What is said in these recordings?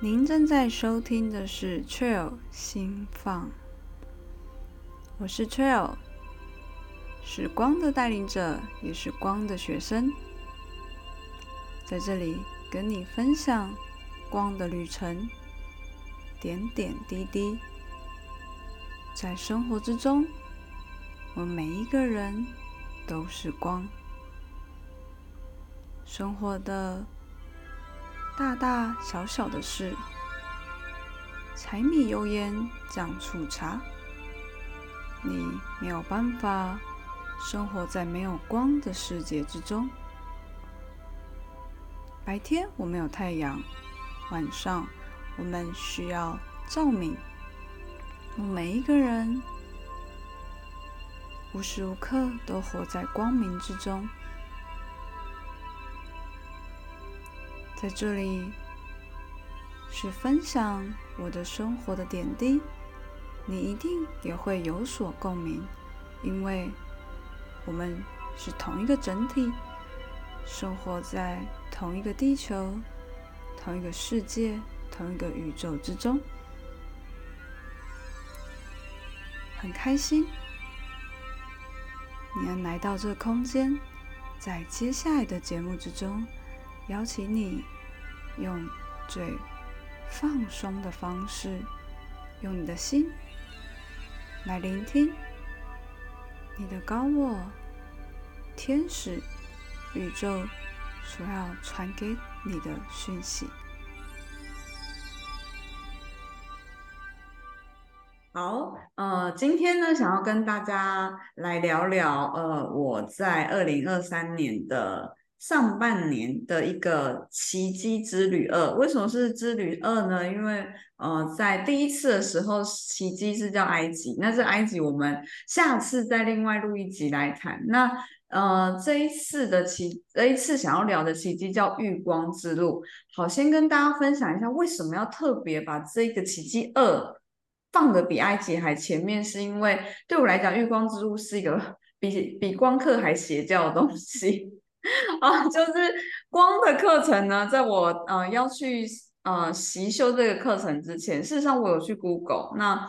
您正在收听的是 Trail 心放，我是 Trail，是光的带领者，也是光的学生，在这里跟你分享光的旅程，点点滴滴，在生活之中，我们每一个人都是光，生活的。大大小小的事，柴米油盐酱醋茶，你没有办法生活在没有光的世界之中。白天我们有太阳，晚上我们需要照明。我们每一个人无时无刻都活在光明之中。在这里是分享我的生活的点滴，你一定也会有所共鸣，因为我们是同一个整体，生活在同一个地球、同一个世界、同一个宇宙之中，很开心你能来到这空间，在接下来的节目之中。邀请你用最放松的方式，用你的心来聆听你的高我、天使、宇宙所要传给你的讯息。好，呃，今天呢，想要跟大家来聊聊，呃，我在二零二三年的。上半年的一个奇迹之旅二，为什么是之旅二呢？因为呃，在第一次的时候，奇迹是叫埃及，那这埃及我们下次再另外录一集来谈。那呃，这一次的奇，这一次想要聊的奇迹叫月光之路。好，先跟大家分享一下为什么要特别把这个奇迹二放的比埃及还前面，是因为对我来讲，月光之路是一个 比比光刻还邪教的东西。啊，就是光的课程呢，在我呃要去呃习修这个课程之前，事实上我有去 Google，那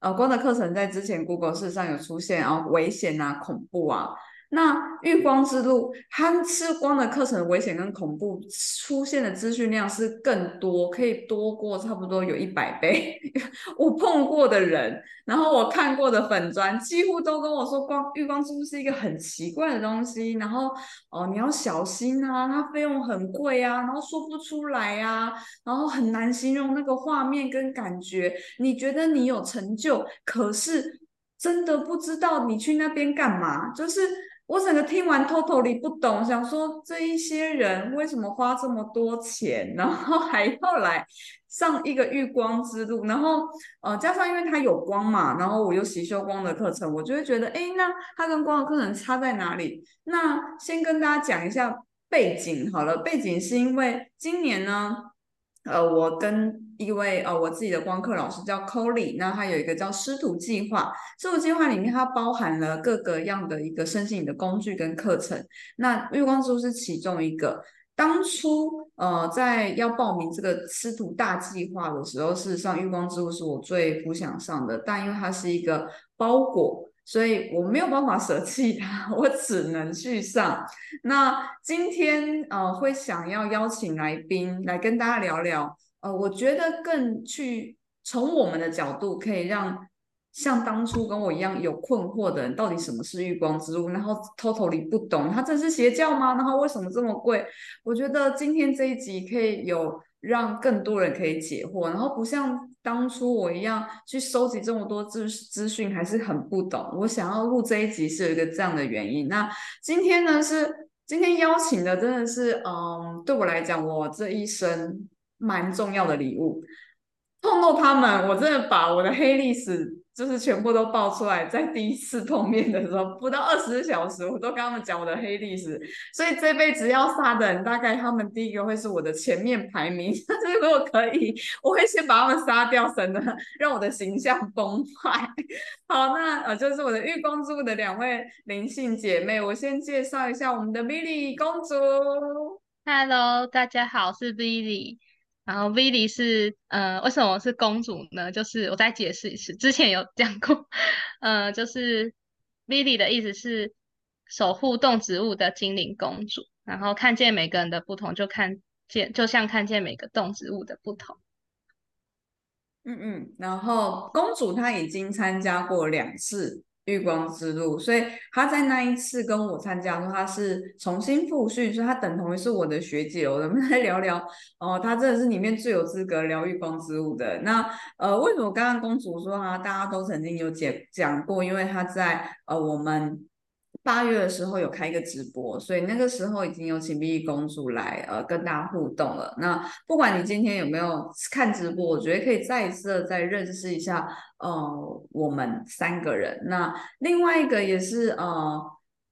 呃光的课程在之前 Google 事实上有出现，啊危险啊、恐怖啊。那月光之路，它吃光的课程危险跟恐怖出现的资讯量是更多，可以多过差不多有一百倍。我碰过的人，然后我看过的粉砖，几乎都跟我说，光月光之路是一个很奇怪的东西。然后哦，你要小心啊，它费用很贵啊，然后说不出来啊，然后很难形容那个画面跟感觉。你觉得你有成就，可是真的不知道你去那边干嘛，就是。我整个听完，totally 不懂，想说这一些人为什么花这么多钱，然后还要来上一个浴光之路，然后呃，加上因为它有光嘛，然后我又习修光的课程，我就会觉得，哎，那它跟光的课程差在哪里？那先跟大家讲一下背景好了，背景是因为今年呢。呃，我跟一位呃我自己的光课老师叫 Colly，那他有一个叫师徒计划，师徒计划里面它包含了各个样的一个申请的工具跟课程，那月光之路是其中一个。当初呃在要报名这个师徒大计划的时候，事实上月光之路是我最不想上的，但因为它是一个包裹。所以我没有办法舍弃它，我只能去上。那今天呃会想要邀请来宾来跟大家聊聊，呃，我觉得更去从我们的角度，可以让像当初跟我一样有困惑的人，到底什么是月光之路，然后 totally 不懂，它这是邪教吗？然后为什么这么贵？我觉得今天这一集可以有让更多人可以解惑，然后不像。当初我一样去收集这么多资资讯，还是很不懂。我想要录这一集是有一个这样的原因。那今天呢，是今天邀请的，真的是嗯，对我来讲，我这一生蛮重要的礼物。碰到他们，我真的把我的黑历史。就是全部都爆出来，在第一次碰面的时候，不到二十四小时，我都跟他们讲我的黑历史。所以这辈子要杀的人，大概他们第一个会是我的前面排名。但是如果可以，我会先把他们杀掉，省得让我的形象崩坏。好，那呃，就是我的月光族的两位灵性姐妹，我先介绍一下我们的 Billy 公主。Hello，大家好，是 Billy。然后 Vili 是呃，为什么是公主呢？就是我再解释一次，之前有讲过，呃，就是 Vili 的意思是守护动植物的精灵公主，然后看见每个人的不同，就看见就像看见每个动植物的不同。嗯嗯，然后公主她已经参加过两次。月光之路，所以他在那一次跟我参加的时候，他是重新复训，所以他等同于是我的学姐。我们来聊聊哦，他真的是里面最有资格聊月光之路的。那呃，为什么刚刚公主说啊，大家都曾经有讲讲过，因为他在呃我们。八月的时候有开一个直播，所以那个时候已经有请碧丽公主来呃跟大家互动了。那不管你今天有没有看直播，我觉得可以再一次的再认识一下呃我们三个人。那另外一个也是呃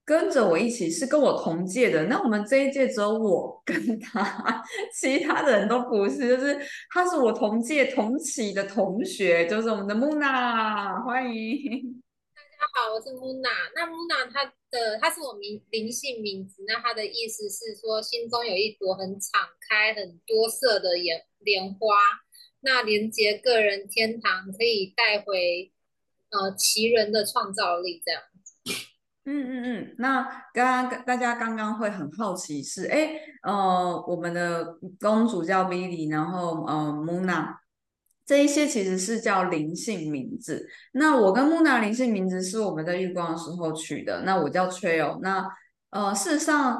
跟着我一起是跟我同届的。那我们这一届只有我 跟他，其他的人都不是，就是他是我同届同期的同学，就是我们的木娜，欢迎。好，我是木娜。那木娜她。的，它是我名灵性名字，那它的意思是说，心中有一朵很敞开、很多色的莲莲花，那连接个人天堂，可以带回呃奇人的创造力，这样。嗯嗯嗯，那刚刚大家刚刚会很好奇是，哎，呃，我们的公主叫 Billy，然后呃，Muna。这一些其实是叫灵性名字。那我跟木娜灵性名字是我们在月光的时候取的。那我叫 Trail。那呃，事实上，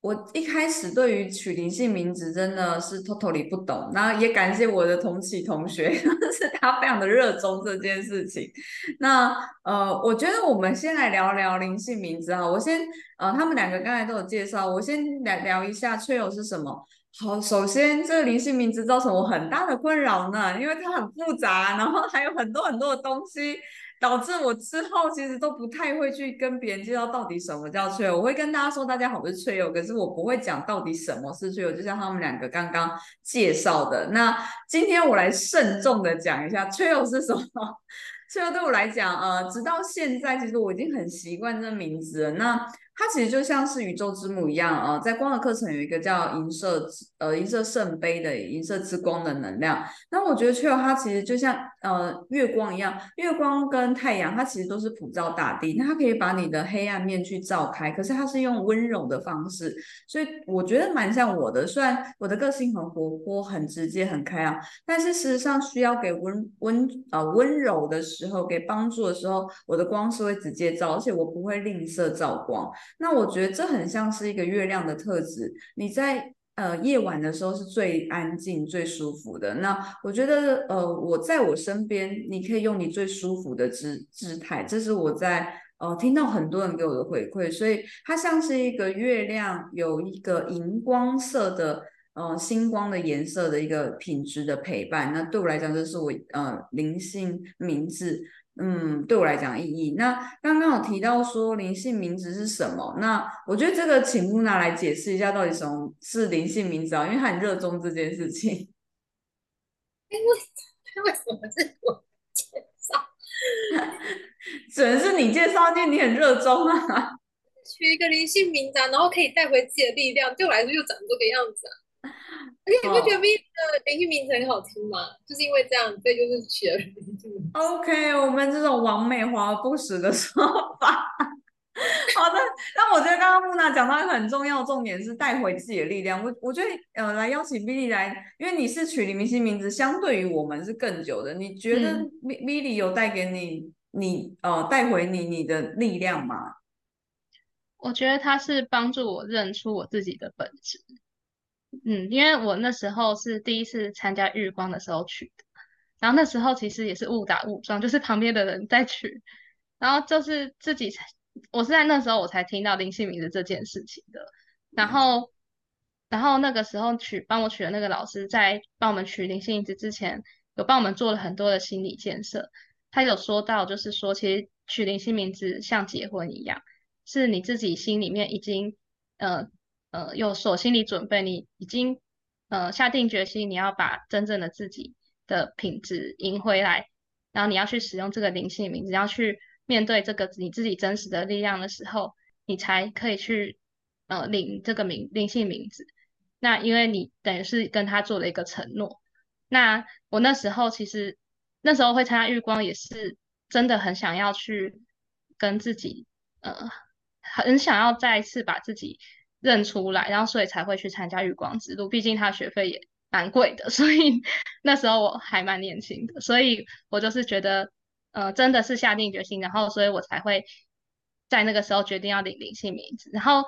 我一开始对于取灵性名字真的是 totally 不懂。那也感谢我的同期同学，是他非常的热衷这件事情。那呃，我觉得我们先来聊聊灵性名字啊。我先呃，他们两个刚才都有介绍，我先来聊一下 Trail 是什么。好，首先这个灵性名字造成我很大的困扰呢，因为它很复杂，然后还有很多很多的东西，导致我之后其实都不太会去跟别人介绍到底什么叫翠友。我会跟大家说大家好，我是翠友，可是我不会讲到底什么是翠友，就像他们两个刚刚介绍的。那今天我来慎重的讲一下翠友是什么。翠友对我来讲，呃，直到现在其实我已经很习惯这名字了。那它其实就像是宇宙之母一样啊，在光的课程有一个叫银色呃银色圣杯的银色之光的能量。那我觉得 Trail 它其实就像呃月光一样，月光跟太阳它其实都是普照大地，那它可以把你的黑暗面去照开，可是它是用温柔的方式，所以我觉得蛮像我的。虽然我的个性很活泼、很直接、很开朗，但是事实上需要给温温呃温柔的时候，给帮助的时候，我的光是会直接照，而且我不会吝啬照光。那我觉得这很像是一个月亮的特质。你在呃夜晚的时候是最安静、最舒服的。那我觉得呃我在我身边，你可以用你最舒服的姿姿态。这是我在呃听到很多人给我的回馈，所以它像是一个月亮，有一个荧光色的呃星光的颜色的一个品质的陪伴。那对我来讲，这是我呃灵性名字。嗯，对我来讲意义。那刚刚有提到说灵性名字是什么？那我觉得这个请木娜来解释一下，到底什么是灵性名字啊？因为他很热衷这件事情。因为 为什么是我介绍？只能是你介绍，因为你很热衷啊。取一个灵性名字，然后可以带回自己的力量，对我来说又长这个样子啊。而且你不觉得 V 的灵性名字很好听吗？就是因为这样，所以就是取了名字。OK，我们这种王美华而不实的说法。好的，那我觉得刚刚木娜讲到一个很重要的重点是带回自己的力量。我我觉得呃，来邀请 Billy 来，因为你是取明星名字，相对于我们是更久的。你觉得 Billy 有带给你你呃带回你你的力量吗？我觉得他是帮助我认出我自己的本质。嗯，因为我那时候是第一次参加日光的时候取的，然后那时候其实也是误打误撞，就是 旁边的人在取，然后就是自己，我是在那时候我才听到灵性名字这件事情的，然后，然后那个时候取帮我取的那个老师在帮我们取灵性名字之前，有帮我们做了很多的心理建设，他有说到就是说，其实取灵性名字像结婚一样，是你自己心里面已经，呃。呃，有所心理准备，你已经呃下定决心，你要把真正的自己的品质赢回来，然后你要去使用这个灵性名字，要去面对这个你自己真实的力量的时候，你才可以去呃领这个名灵性名字。那因为你等于是跟他做了一个承诺。那我那时候其实那时候会参加日光，也是真的很想要去跟自己呃，很想要再一次把自己认出来，然后所以才会去参加月光之路。毕竟他学费也蛮贵的，所以 那时候我还蛮年轻的，所以我就是觉得呃，真的是下定决心，然后所以我才会在那个时候决定要领灵性名字，然后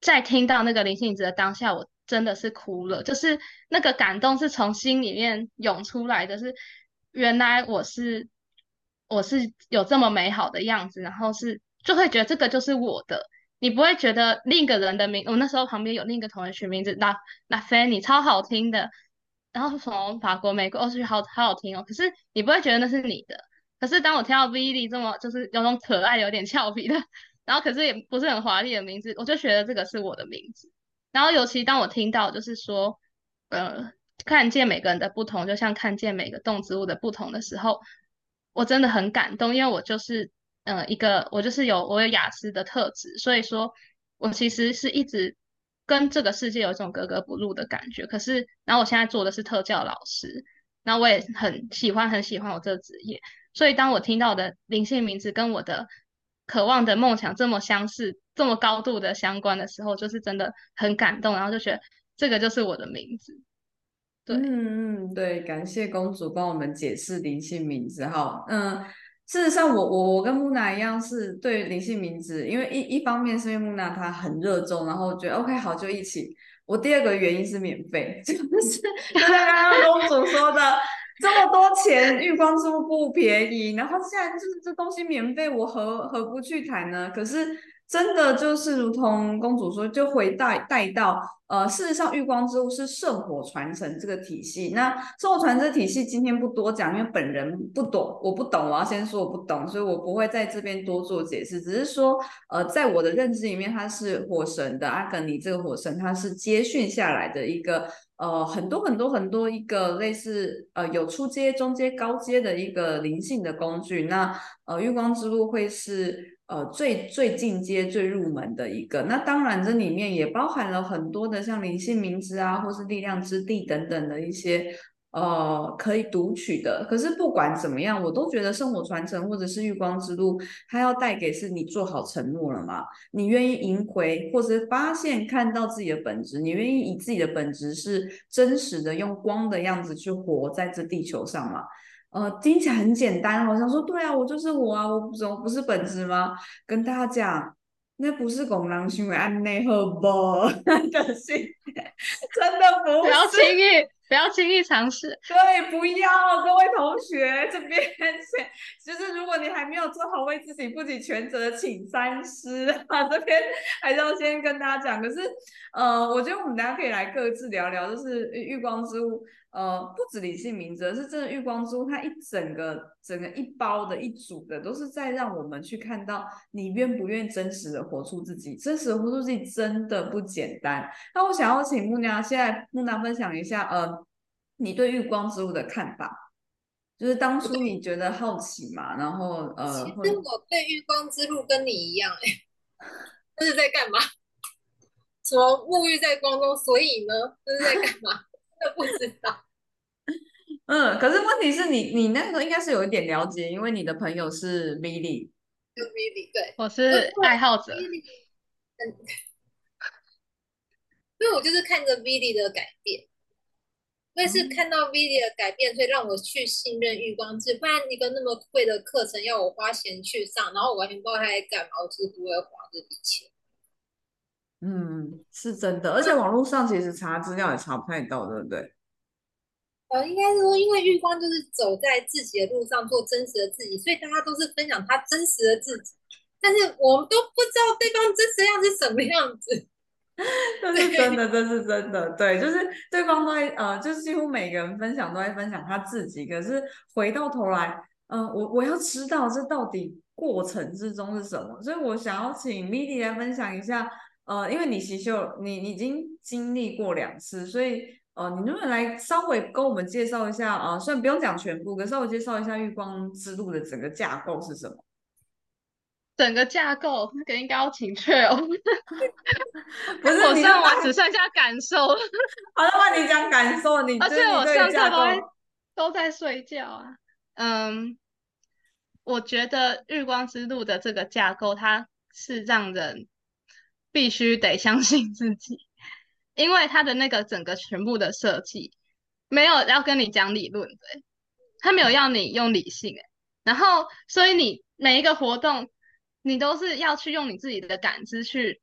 在听到那个灵性名字的当下，我。真的是哭了，就是那个感动是从心里面涌出来的，是原来我是我是有这么美好的样子，然后是就会觉得这个就是我的，你不会觉得另一个人的名，我那时候旁边有另一个同学取名字，那那 Fanny 超好听的，然后从法国、美国哦，是好好好听哦，可是你不会觉得那是你的，可是当我听到 Vili 这么就是有种可爱、有点俏皮的，然后可是也不是很华丽的名字，我就觉得这个是我的名字。然后，尤其当我听到就是说，呃，看见每个人的不同，就像看见每个动植物的不同的时候，我真的很感动，因为我就是，呃，一个我就是有我有雅思的特质，所以说，我其实是一直跟这个世界有一种格格不入的感觉。可是，然后我现在做的是特教老师，那我也很喜欢很喜欢我这个职业，所以当我听到的灵性名字跟我的渴望的梦想这么相似。这么高度的相关的时候，就是真的很感动，然后就觉得这个就是我的名字。对，嗯嗯，对，感谢公主帮我们解释灵性名字哈。嗯，事实上，我我我跟木娜一样，是对灵性名字，因为一一方面是因为木娜她很热衷，然后觉得 OK 好就一起。我第二个原因是免费，就是就像刚刚公主说的，这么多钱，玉光珠不便宜，然后现在就是这东西免费，我何何不去谈呢？可是。真的就是如同公主说，就回带带到，呃，事实上，玉光之物是圣火传承这个体系。那圣火传承体系今天不多讲，因为本人不懂，我不懂，我要先说我不懂，所以我不会在这边多做解释。只是说，呃，在我的认知里面，它是火神的阿格尼这个火神，它是接续下来的一个，呃，很多很多很多一个类似，呃，有初阶、中阶、高阶的一个灵性的工具。那，呃，月光之路会是。呃，最最进阶、最入门的一个，那当然这里面也包含了很多的像灵性名字啊，或是力量之地等等的一些呃可以读取的。可是不管怎么样，我都觉得圣火传承或者是玉光之路，它要带给是你做好承诺了吗？你愿意赢回，或是发现看到自己的本质？你愿意以自己的本质是真实的，用光的样子去活在这地球上吗？呃，听起来很简单，我想说对啊，我就是我啊，我怎么不是本质吗？跟大家讲，那不是拱狼行为，按内核不的是，真的不不要轻易，不要轻易尝试。对，不要，各位同学这边，就是如果你还没有做好为自己负起全责，请三思啊。这边还是要先跟大家讲，可是呃，我觉得我们大家可以来各自聊聊，就是月光之物。呃，不止理性明哲，是真的。月光珠它一整个、整个一包的一组的，都是在让我们去看到你愿不愿意真实的活出自己。真实的活出自己真的不简单。那我想要请木娘，现在木娘分享一下，呃，你对月光之物的看法，就是当初你觉得好奇嘛，然后呃，其实我对月光之路跟你一样，哎，这是在干嘛？什么沐浴在光中？所以呢，这是在干嘛？真的不知道，嗯，可是问题是你，你那个时候应该是有一点了解，因为你的朋友是 Billy，就 Billy，对，我是爱好者，嗯，因为我就是看着 Billy 的改变，因为是看到 Billy 的改变，所以让我去信任玉光志，不然一个那么贵的课程要我花钱去上，然后我完全不知道他在干嘛，我就是不会花这笔钱。嗯，是真的，而且网络上其实查资料也查不太到，对不对？呃，应该是说，因为玉光就是走在自己的路上做真实的自己，所以大家都是分享他真实的自己，但是我们都不知道对方真实样是什么样子。这是真的，这是真的，对，就是对方都在呃，就是几乎每个人分享都在分享他自己，可是回到头来，嗯，我我要知道这到底过程之中是什么，所以我想要请 Midi 来分享一下。呃，因为你习秀，你已经经历过两次，所以呃，你能不能来稍微跟我们介绍一下啊？虽然不用讲全部，可稍微介绍一下月光之路的整个架构是什么？整个架构那个应该要请确哦。不是，我你上完只剩下感受了。好了，那你讲感受，你而且我上课都都在睡觉啊。嗯，我觉得《日光之路》的这个架构，它是让人必须得相信自己，因为它的那个整个全部的设计没有要跟你讲理论的，他没有要你用理性，然后所以你每一个活动，你都是要去用你自己的感知去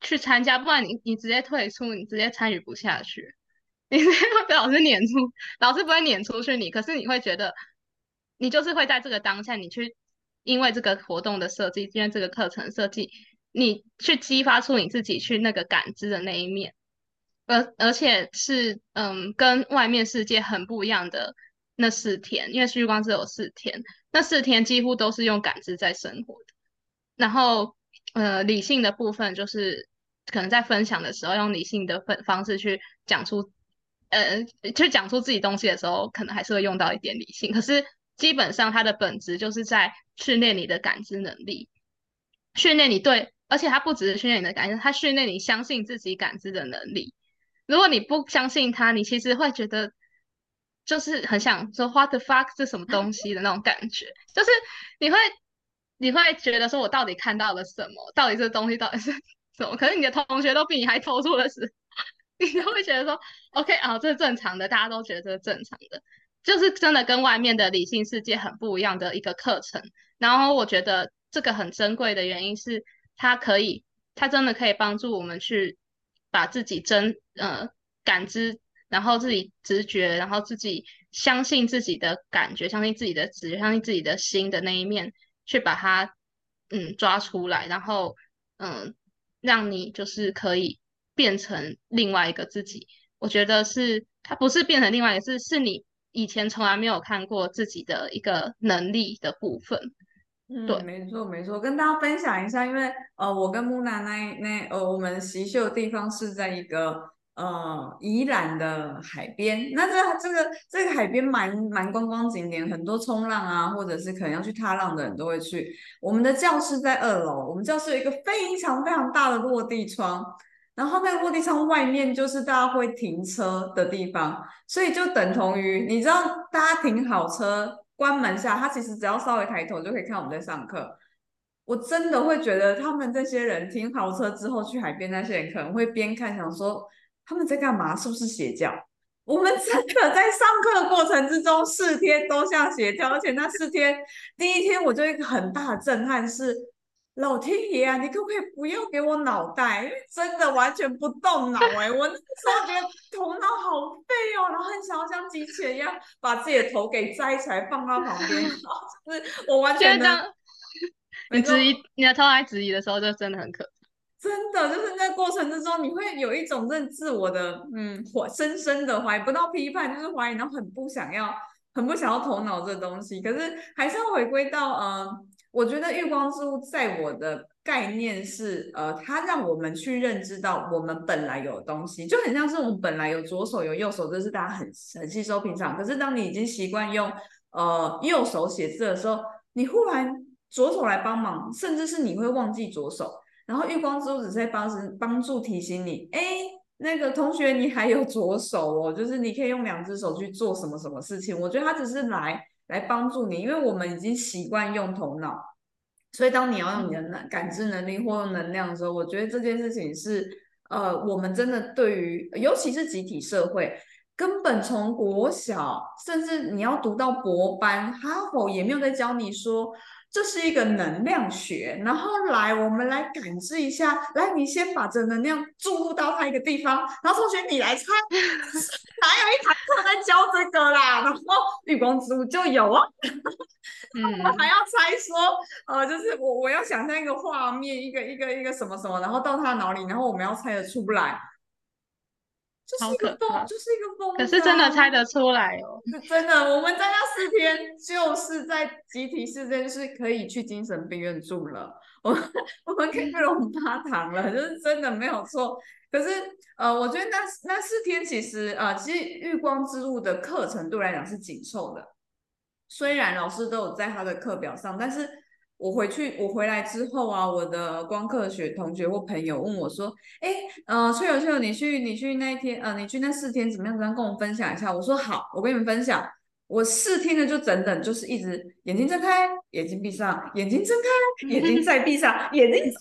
去参加，不然你你直接退出，你直接参与不下去，你会被老师撵出，老师不会撵出去你，可是你会觉得。你就是会在这个当下，你去因为这个活动的设计，因为这个课程设计，你去激发出你自己去那个感知的那一面，而而且是嗯，跟外面世界很不一样的那四天，因为日光只有四天，那四天几乎都是用感知在生活的。然后呃，理性的部分就是可能在分享的时候，用理性的分方式去讲出呃，去讲出自己东西的时候，可能还是会用到一点理性，可是。基本上，它的本质就是在训练你的感知能力，训练你对，而且它不只是训练你的感知，它训练你相信自己感知的能力。如果你不相信他，你其实会觉得就是很想说 “what the fuck” 是什么东西的那种感觉，就是你会你会觉得说我到底看到了什么？到底这东西到底是什么？可是你的同学都比你还投入的是，你就会觉得说 “OK 啊，这是正常的，大家都觉得这是正常的。”就是真的跟外面的理性世界很不一样的一个课程，然后我觉得这个很珍贵的原因是，它可以，它真的可以帮助我们去把自己真呃感知，然后自己直觉，然后自己相信自己的感觉，相信自己的直觉，相信自己的心的那一面，去把它嗯抓出来，然后嗯让你就是可以变成另外一个自己。我觉得是它不是变成另外一个，是是你。以前从来没有看过自己的一个能力的部分，嗯，对，没错没错，跟大家分享一下，因为呃，我跟木娜那那呃，我们习秀的地方是在一个呃宜兰的海边，那这这个这个海边蛮蛮观光景点，很多冲浪啊，或者是可能要去踏浪的人都会去。我们的教室在二楼，我们教室有一个非常非常大的落地窗。然后那个落地窗外面就是大家会停车的地方，所以就等同于你知道，大家停好车关门下，他其实只要稍微抬头就可以看我们在上课。我真的会觉得他们这些人停好车之后去海边，那些人可能会边看想说他们在干嘛？是不是邪教？我们真的在上课过程之中四天都像邪教，而且那四天第一天我就一个很大的震撼是。老天爷啊，你可不可以不要给我脑袋？因为真的完全不动脑哎，我那时候觉得头脑好废哦，然后很想要像机器人一样把自己的头给摘起来放到旁边，然后就是我完全的。你质疑你的头来质疑的时候，就真的很可怕真的就是在过程之中，你会有一种认自我的嗯怀深深的怀疑，不到批判就是怀疑，然后很不想要，很不想要头脑这东西，可是还是要回归到嗯。我觉得月光之物在我的概念是，呃，它让我们去认知到我们本来有东西，就很像是我们本来有左手有右手，这是大家很很吸收平常。可是当你已经习惯用呃右手写字的时候，你忽然左手来帮忙，甚至是你会忘记左手，然后月光之物只是在帮帮助提醒你，哎，那个同学你还有左手哦，就是你可以用两只手去做什么什么事情。我觉得它只是来。来帮助你，因为我们已经习惯用头脑，所以当你要用你的能感知能力或用能量的时候，我觉得这件事情是，呃，我们真的对于，尤其是集体社会，根本从国小，甚至你要读到博班，哈佛也没有在教你说。这是一个能量学，然后来，我们来感知一下。来，你先把这能量注入到它一个地方，然后同学你来猜，哪有一堂课在教这个啦？然后绿光之物就有啊。我们还要猜说，呃，就是我我要想象一个画面，一个一个一个什么什么，然后到他脑里，然后我们要猜的出不来。就是一个疯，就是一个疯。可是真的猜得出来哦，真的。我们在那四天就是在集体事件，就是可以去精神病院住了。我我们可以去龙八堂了，就是真的没有错。可是呃，我觉得那那四天其实呃，其实日光之路的课程对我来讲是紧凑的。虽然老师都有在他的课表上，但是我回去，我回来之后啊，我的光课学同学或朋友问我说：“哎，呃，翠友翠友，你去你去那一天，呃，你去那四天怎么样？怎么样？跟我分享一下。”我说：“好，我跟你们分享。我四天的就整整就是一直眼睛睁开，眼睛闭上，眼睛睁开，眼睛再闭上，眼睛睁。”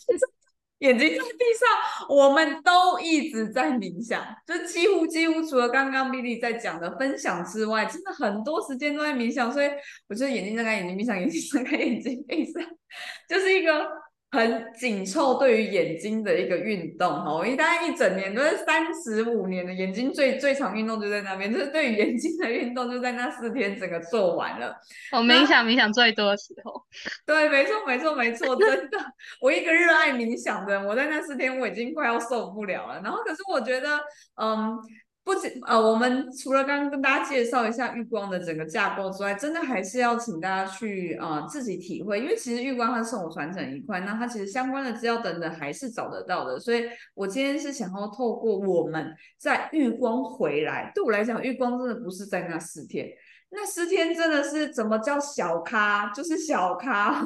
眼睛在地上，我们都一直在冥想，就几乎几乎除了刚刚 bb 在讲的分享之外，真的很多时间都在冥想。所以我就眼睛睁开，眼睛闭上，眼睛睁开，眼睛闭上，就是一个。很紧凑，对于眼睛的一个运动哈，我一大概一整年都是三十五年的眼睛最最长运动就在那边，就是对于眼睛的运动就在那四天整个做完了。我冥想冥想最多的时候，对，没错没错没错，真的，我一个热爱冥想的人，我在那四天我已经快要受不了了。然后可是我觉得，嗯。不仅呃，我们除了刚刚跟大家介绍一下玉光的整个架构之外，真的还是要请大家去啊自己体会，因为其实玉光它是我传承一块，那它其实相关的资料等等还是找得到的。所以我今天是想要透过我们在玉光回来，对我来讲，玉光真的不是在那四天，那四天真的是怎么叫小咖，就是小咖。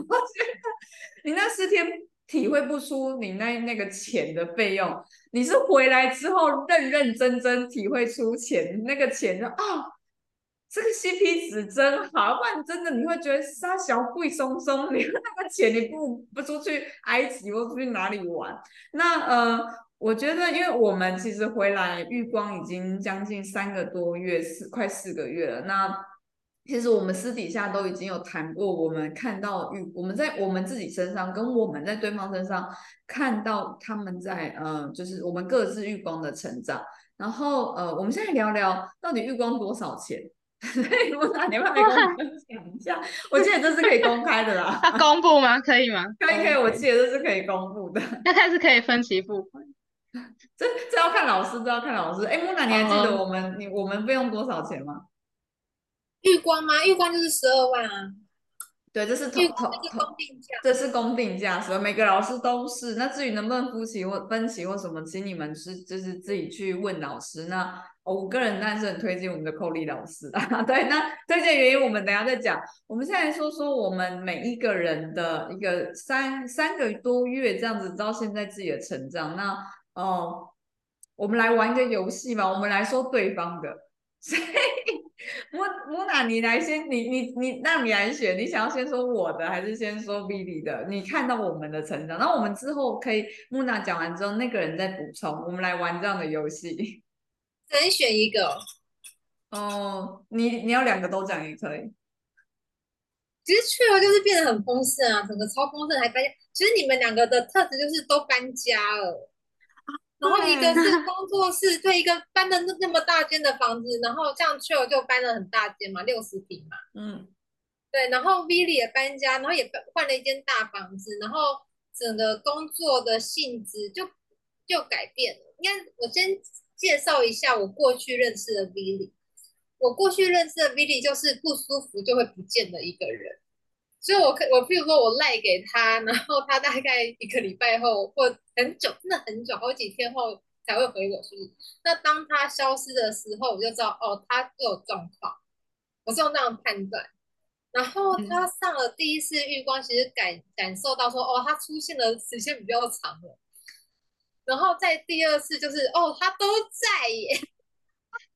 你那四天。体会不出你那那个钱的费用，你是回来之后认认真真体会出钱那个钱就啊，这个 CP 值真好，不然真的你会觉得沙小贵松松，你 那个钱你不不出去埃及或出去哪里玩？那呃，我觉得因为我们其实回来玉光已经将近三个多月，四快四个月了，那。其实我们私底下都已经有谈过，我们看到玉，我们在我们自己身上，跟我们在对方身上看到他们在呃，就是我们各自玉光的成长。然后呃，我们现在聊聊到底玉光多少钱？我打电话给我们 讲一下。我记得这是可以公开的啦。要公布吗？可以吗？可以可以，我记得这是可以公布的。那它是可以分期付款？这这要看老师，这要看老师。哎，木娜，你还记得我们你我们费用多少钱吗？玉光吗？玉光就是十二万啊。对，这是玉光，这是公定价。这是公定价，所以每个老师都是。那至于能不能分期或分期或什么，请你们是就是自己去问老师。那我个人当然是很推荐我们的扣力老师的。对，那推荐原因我们等下再讲。我们现在说说我们每一个人的一个三三个多月这样子到现在自己的成长。那哦，我们来玩一个游戏吧。我们来说对方的。所以。木木娜，你来先，你你你，那你来选，你想要先说我的，还是先说 Billy 的？你看到我们的成长，那我们之后可以木娜讲完之后，那个人再补充，我们来玩这样的游戏。只能选一个。哦，你你要两个都讲也可以。其实去了就是变得很丰盛啊，整个超丰盛，还搬家。其实你们两个的特质就是都搬家了。然后一个是工作室，对，一个搬的那那么大间的房子，然后这样 Chill 就搬了很大间嘛，六十平嘛，嗯，对，然后 Villy 也搬家，然后也换了一间大房子，然后整个工作的性质就就改变了。应该我先介绍一下我过去认识的 Villy，我过去认识的 Villy 就是不舒服就会不见的一个人。所以，我可我譬如说，我赖给他，然后他大概一个礼拜后或很久，真的很久，好几天后才会回我，是不是？那当他消失的时候，我就知道哦，他有状况。我是用这样判断。然后他上了第一次浴光，其实感感受到说，哦，他出现的时间比较长了。然后在第二次，就是哦，他都在耶，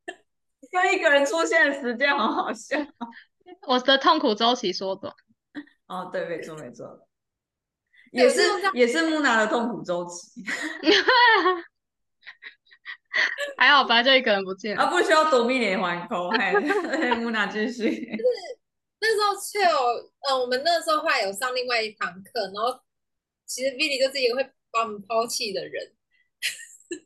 跟一个人出现的时间好好笑。我的痛苦周期缩短。哦，对，没错，没错，也是也是木娜的痛苦周期，还好吧，就一个人不见，啊，不需要躲避连环扣，嗨，木娜继续。就是那时候却有，呃，我们那时候还有上另外一堂课，然后其实 Billy 就是一个会把我们抛弃的人，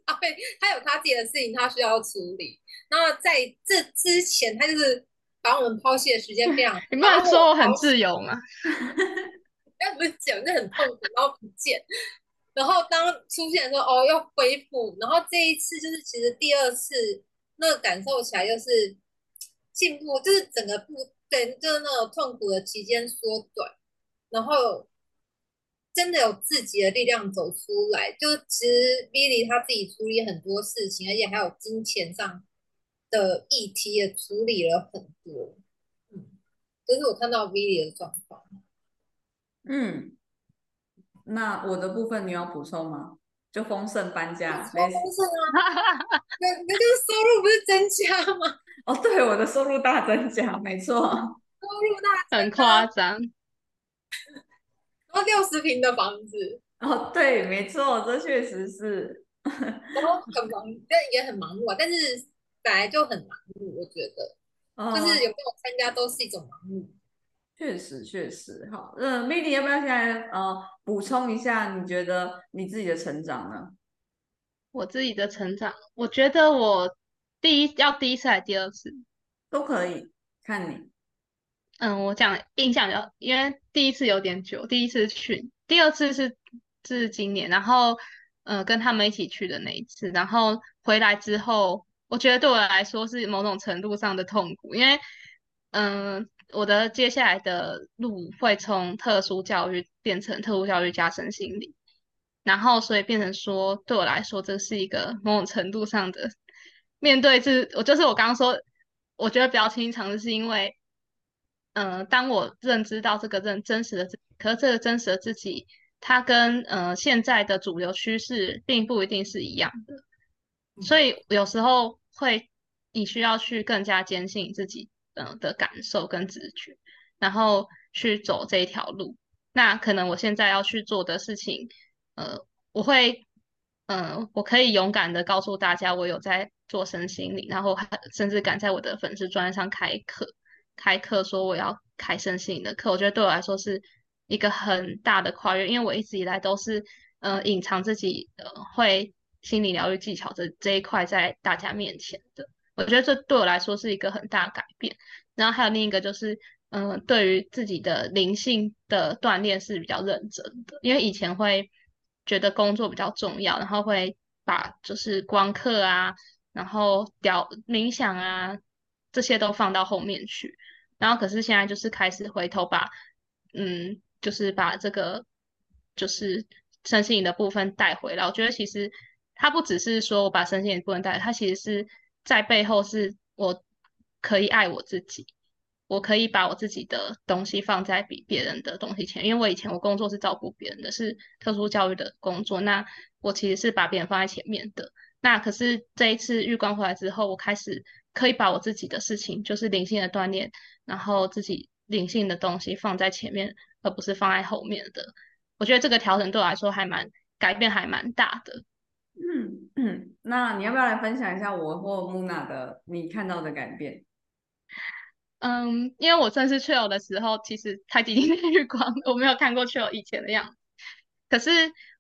他会他有他自己的事情他需要处理，然后在这之前他就是。把我们抛弃的时间非常，你不能说我很自由吗？那不是讲，那很痛苦，然后不见，然后当出现的时候，哦，又恢复，然后这一次就是其实第二次，那个感受起来又是进步，就是整个不对，就是那种痛苦的期间缩短，然后真的有自己的力量走出来。就其实 Billy 他自己处理很多事情，而且还有金钱上。的议题也处理了很多，嗯，这是我看到 V 的状况。嗯，那我的部分你要补充吗？就丰盛搬家，丰盛啊，那那个收入不是增加吗？哦，对，我的收入大增加，没错，收入大很夸张，然后六十平的房子，哦，对，没错，这确实是，然后很忙，但也很忙碌啊，但是本来就很忙碌，我觉得，就是有没有参加都是一种忙碌。确实，确实，好，嗯，Milly 要不要先来呃补充一下？你觉得你自己的成长呢？我自己的成长，我觉得我第一要第一次还是第二次都可以，看你。嗯，我讲印象要，因为第一次有点久，第一次去，第二次是是今年，然后呃跟他们一起去的那一次，然后回来之后，我觉得对我来说是某种程度上的痛苦，因为嗯。我的接下来的路会从特殊教育变成特殊教育加深心理，然后所以变成说对我来说这是一个某种程度上的面对自我就是我刚刚说我觉得比较轻尝试是因为，嗯，当我认知到这个认真实的自，可是这个真实的自己，它跟呃现在的主流趋势并不一定是一样的，所以有时候会你需要去更加坚信自己。嗯的感受跟直觉，然后去走这一条路。那可能我现在要去做的事情，呃，我会，嗯，我可以勇敢的告诉大家，我有在做身心灵，然后还甚至敢在我的粉丝专上开课，开课说我要开身心灵的课。我觉得对我来说是一个很大的跨越，因为我一直以来都是，呃，隐藏自己呃会心理疗愈技巧这这一块在大家面前的。我觉得这对我来说是一个很大改变，然后还有另一个就是，嗯，对于自己的灵性的锻炼是比较认真的，因为以前会觉得工作比较重要，然后会把就是光课啊，然后调冥想啊这些都放到后面去，然后可是现在就是开始回头把，嗯，就是把这个就是身心灵的部分带回来。我觉得其实它不只是说我把身心灵不能带，它其实是。在背后是我可以爱我自己，我可以把我自己的东西放在比别人的东西前，因为我以前我工作是照顾别人的，是特殊教育的工作，那我其实是把别人放在前面的。那可是这一次玉光回来之后，我开始可以把我自己的事情，就是灵性的锻炼，然后自己灵性的东西放在前面，而不是放在后面的。我觉得这个调整对我来说还蛮改变，还蛮大的。嗯嗯，那你要不要来分享一下我或木娜的你看到的改变？嗯，因为我正式 Chill 的时候，其实他已经 在日光，我没有看过 Chill 以前的样子。可是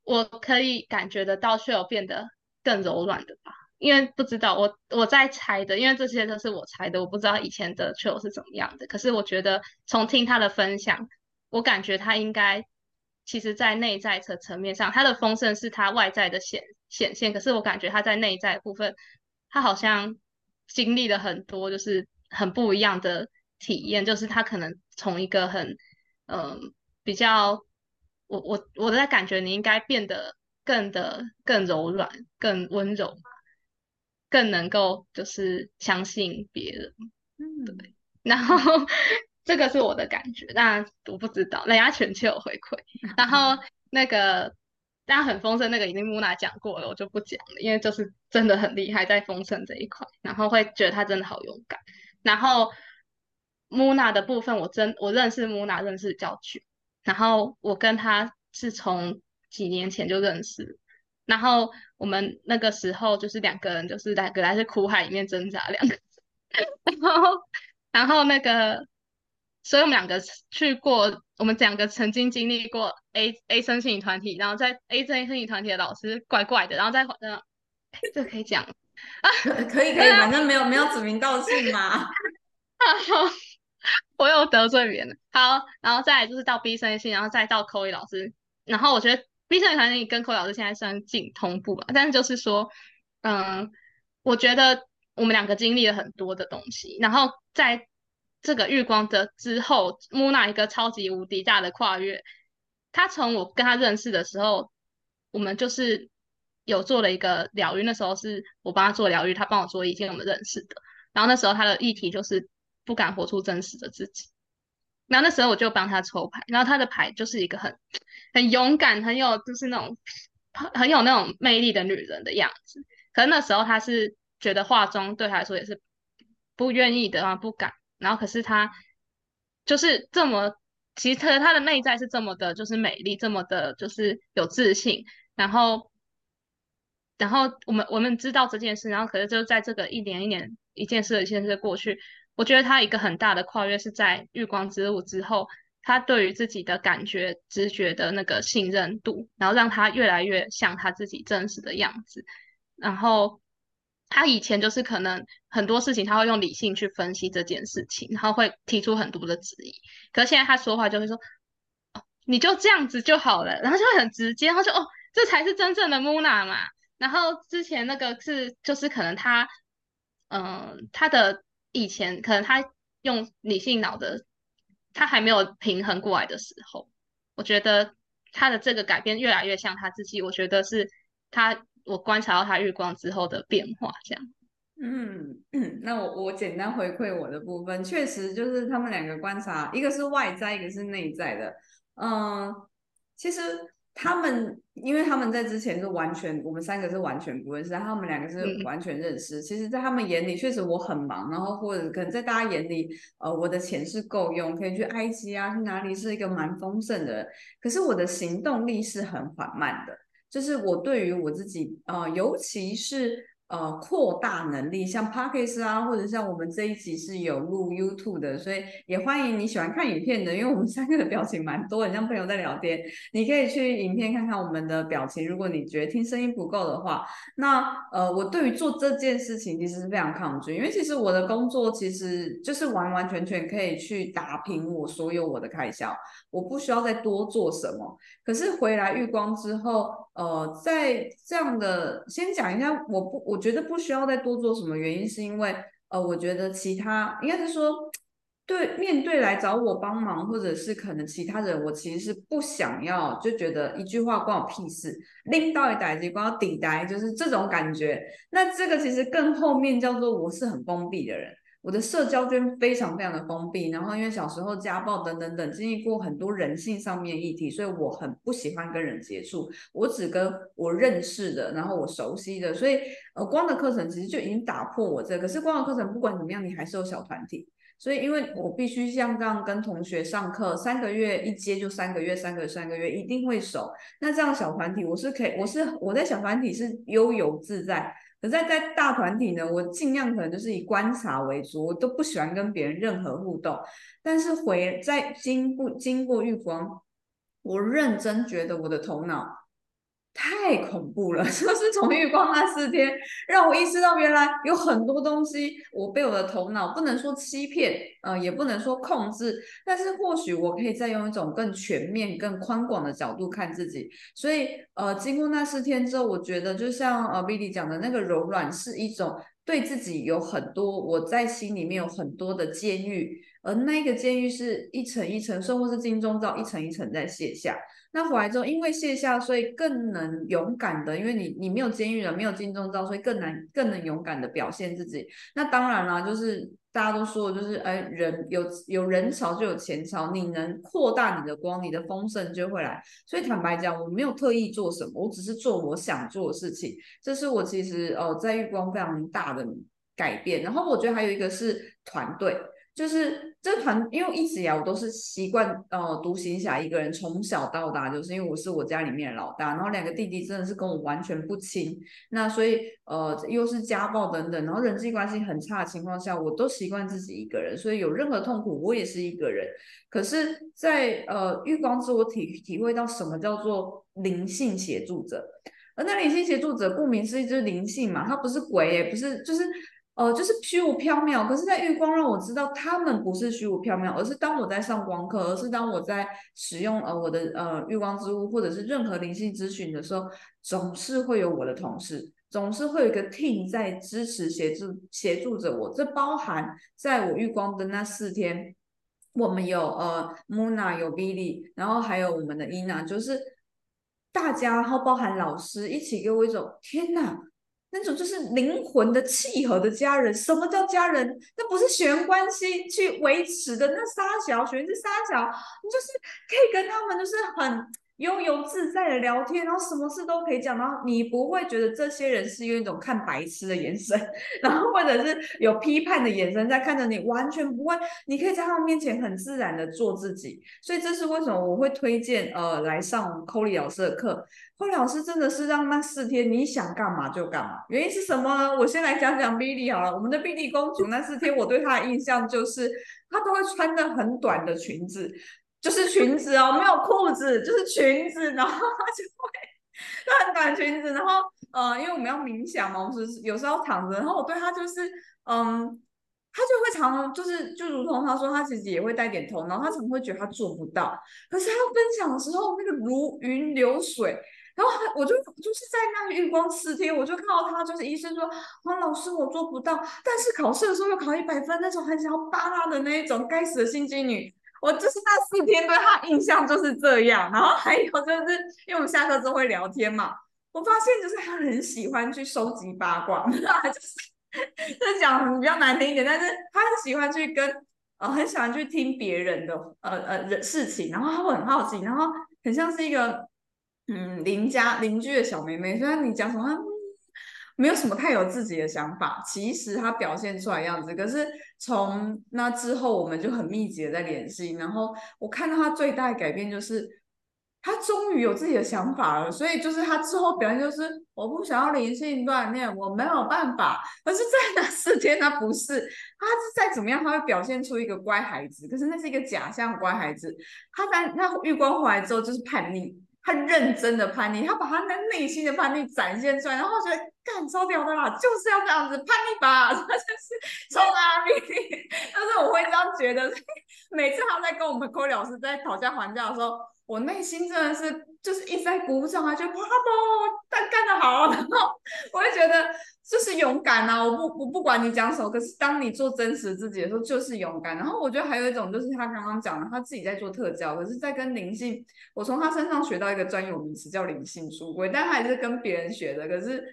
我可以感觉得到 Chill 变得更柔软的吧？因为不知道我我在猜的，因为这些都是我猜的，我不知道以前的 Chill 是怎么样的。可是我觉得从听他的分享，我感觉他应该。其实，在内在层层面上，他的丰盛是他外在的显显现。可是，我感觉他在内在部分，他好像经历了很多，就是很不一样的体验。就是他可能从一个很嗯比较，我我我在感觉你应该变得更的更柔软、更温柔，更能够就是相信别人。嗯，对。然后。这个是我的感觉，那我不知道，人家全球有回馈。然后 那个大家很丰盛，那个已经木娜讲过了，我就不讲了，因为就是真的很厉害在丰盛这一块，然后会觉得他真的好勇敢。然后木娜的部分，我真我认识木娜认识较久，然后我跟他是从几年前就认识，然后我们那个时候就是两个人就是两个在苦海里面挣扎两个，然后然后那个。所以我们两个去过，我们两个曾经经历过 A A 生心理团体，然后在 A 这 A 生心理团体的老师怪怪的，然后再嗯，这可以讲啊，可以可以，反正没有没有指名道姓嘛。我又得罪别人。好，然后再来就是到 B 生心，然后再到口语老师，然后我觉得 B 生理团体跟口语老师现在算近同步吧，但是就是说，嗯，我觉得我们两个经历了很多的东西，然后在。这个日光的之后，木娜一个超级无敌大的跨越。他从我跟他认识的时候，我们就是有做了一个疗愈。那时候是我帮他做疗愈，他帮我做一件我们认识的。然后那时候他的议题就是不敢活出真实的自己。然后那时候我就帮他抽牌，然后他的牌就是一个很很勇敢、很有就是那种很有那种魅力的女人的样子。可是那时候他是觉得化妆对他来说也是不愿意的啊，不敢。然后可是他就是这么，其实他的内在是这么的，就是美丽，这么的，就是有自信。然后，然后我们我们知道这件事，然后可是就在这个一年一年一件事一件事过去。我觉得他一个很大的跨越是在月光之路之后，他对于自己的感觉、直觉的那个信任度，然后让他越来越像他自己真实的样子。然后他以前就是可能很多事情他会用理性去分析这件事情，然后会提出很多的质疑。可是现在他说话就会说：“哦，你就这样子就好了。”然后就会很直接，然后就哦，这才是真正的 Muna 嘛。然后之前那个是就是可能他，嗯，他的。以前可能他用理性脑的，他还没有平衡过来的时候，我觉得他的这个改变越来越像他自己。我觉得是他，我观察到他日光之后的变化，这样。嗯，那我我简单回馈我的部分，确实就是他们两个观察，一个是外在，一个是内在的。嗯，其实。他们，因为他们在之前是完全，我们三个是完全不认识，他们两个是完全认识。其实，在他们眼里，确实我很忙，然后或者可能在大家眼里，呃，我的钱是够用，可以去埃及啊，去哪里是一个蛮丰盛的。可是我的行动力是很缓慢的，就是我对于我自己，啊，尤其是。呃，扩大能力，像 Pockets 啊，或者像我们这一集是有录 YouTube 的，所以也欢迎你喜欢看影片的，因为我们三个的表情蛮多，很像朋友在聊天。你可以去影片看看我们的表情。如果你觉得听声音不够的话，那呃，我对于做这件事情其实是非常抗拒，因为其实我的工作其实就是完完全全可以去打平我所有我的开销，我不需要再多做什么。可是回来遇光之后，呃，在这样的先讲一下，我不我。我觉得不需要再多做什么，原因是因为，呃，我觉得其他应该是说，对面对来找我帮忙，或者是可能其他人，我其实是不想要，就觉得一句话关我屁事，拎到一袋子关我顶袋，就是这种感觉。那这个其实更后面叫做我是很封闭的人。我的社交圈非常非常的封闭，然后因为小时候家暴等等等，经历过很多人性上面议题，所以我很不喜欢跟人接触，我只跟我认识的，然后我熟悉的，所以呃光的课程其实就已经打破我这，可是光的课程不管怎么样，你还是有小团体，所以因为我必须像这样跟同学上课，三个月一接就三个月，三个三个月一定会熟，那这样小团体我是可以，我是我在小团体是悠游自在。可在在大团体呢，我尽量可能就是以观察为主，我都不喜欢跟别人任何互动。但是回在经不经过浴光，我认真觉得我的头脑。太恐怖了！就是从浴光那四天，让我意识到原来有很多东西我被我的头脑不能说欺骗，呃，也不能说控制，但是或许我可以再用一种更全面、更宽广的角度看自己。所以，呃，经过那四天之后，我觉得就像呃 Billy 讲的那个柔软是一种对自己有很多我在心里面有很多的监狱，而那个监狱是一层一层，甚或是金钟罩一层一层在卸下。那回来之后，因为卸下，所以更能勇敢的，因为你你没有监狱了，没有金钟罩，所以更难更能勇敢的表现自己。那当然啦，就是大家都说，就是哎，人有有人潮就有钱潮，你能扩大你的光，你的丰盛就会来。所以坦白讲，我没有特意做什么，我只是做我想做的事情。这是我其实呃在玉光非常大的改变。然后我觉得还有一个是团队。就是这团，因为一直以来我都是习惯呃独行侠一个人，从小到大就是因为我是我家里面的老大，然后两个弟弟真的是跟我完全不亲，那所以呃又是家暴等等，然后人际关系很差的情况下，我都习惯自己一个人，所以有任何痛苦我也是一个人。可是，在呃月光之我体体会到什么叫做灵性协助者，而那灵性协助者顾名思义就是灵性嘛，他不是鬼，也不是就是。呃，就是虚无缥缈，可是，在月光让我知道，他们不是虚无缥缈，而是当我在上光课，而是当我在使用呃我的呃月光之屋，或者是任何灵性咨询的时候，总是会有我的同事，总是会有一个 team 在支持协助协助着我。这包含在我月光的那四天，我们有呃 Muna 有 Billy，然后还有我们的 Ina，就是大家，然后包含老师一起给我一种天哪。那种就是灵魂的契合的家人。什么叫家人？那不是血缘关系去维持的，那三小血缘是三小，你就是可以跟他们就是很。悠游自在的聊天，然后什么事都可以讲，然后你不会觉得这些人是用一种看白痴的眼神，然后或者是有批判的眼神在看着你，完全不会。你可以在他们面前很自然的做自己，所以这是为什么我会推荐呃来上 Colly 老师的课。Colly 老师真的是让那四天你想干嘛就干嘛。原因是什么呢？我先来讲讲 Billy 好了。我们的 Billy 公主那四天，我对她的印象就是她都会穿的很短的裙子。就是裙子哦，没有裤子，就是裙子，然后他就会，他很短裙子，然后呃，因为我们要冥想嘛，我是有时候躺着，然后我对他就是，嗯，他就会常就是就如同他说，他其实也会带点头，然后他常会觉得他做不到，可是他分享的时候那个如云流水，然后我就就是在那个月光四天，我就看到他就是医生说，黄老师我做不到，但是考试的时候又考一百分，那种很想要扒拉的那一种该死的心机女。我就是那四天对他印象就是这样，然后还有就是因为我们下课之后会聊天嘛，我发现就是他很喜欢去收集八卦，就是就讲比较难听一点，但是他很喜欢去跟呃很喜欢去听别人的呃呃人事情，然后他会很好奇，然后很像是一个嗯邻家邻居的小妹妹，虽然你讲什么。没有什么太有自己的想法，其实他表现出来样子。可是从那之后，我们就很密集的在联系。然后我看到他最大的改变就是，他终于有自己的想法了。所以就是他之后表现就是，我不想要灵性锻炼，我没有办法。可是，在那四天，他不是，他是再怎么样，他会表现出一个乖孩子。可是那是一个假象乖孩子。他在那月光回来之后，就是叛逆。他认真的叛逆，他把他那内心的叛逆展现出来，然后觉得干超屌的啦，就是要这样子叛逆吧，他就是冲啊！但是我会这样觉得，每次他在跟我们科老师在讨价还价的时候，我内心真的是就是一直在鼓掌啊，就哇哦，他干得好，然后我会觉得。就是勇敢啊！我不，我不管你讲什么，可是当你做真实自己的时候，就是勇敢。然后我觉得还有一种，就是他刚刚讲的，他自己在做特教，可是在跟灵性，我从他身上学到一个专有名词叫灵性出柜，但他也是跟别人学的。可是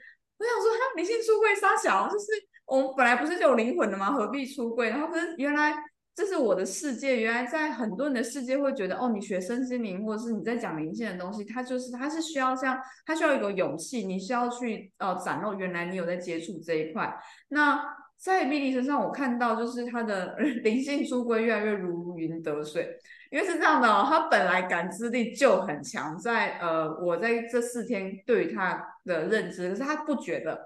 我想说，他灵性出柜撒小，就是我们本来不是就有灵魂的吗？何必出柜？然后可是原来。这是我的世界，原来在很多人的世界会觉得，哦，你学身心灵，或者是你在讲灵性的东西，它就是它是需要像它需要一个勇气，你需要去呃展露原来你有在接触这一块。那在米莉身上，我看到就是他的 灵性出柜越来越如鱼得水，因为是这样的哦，他本来感知力就很强，在呃我在这四天对于他的认知，可是他不觉得，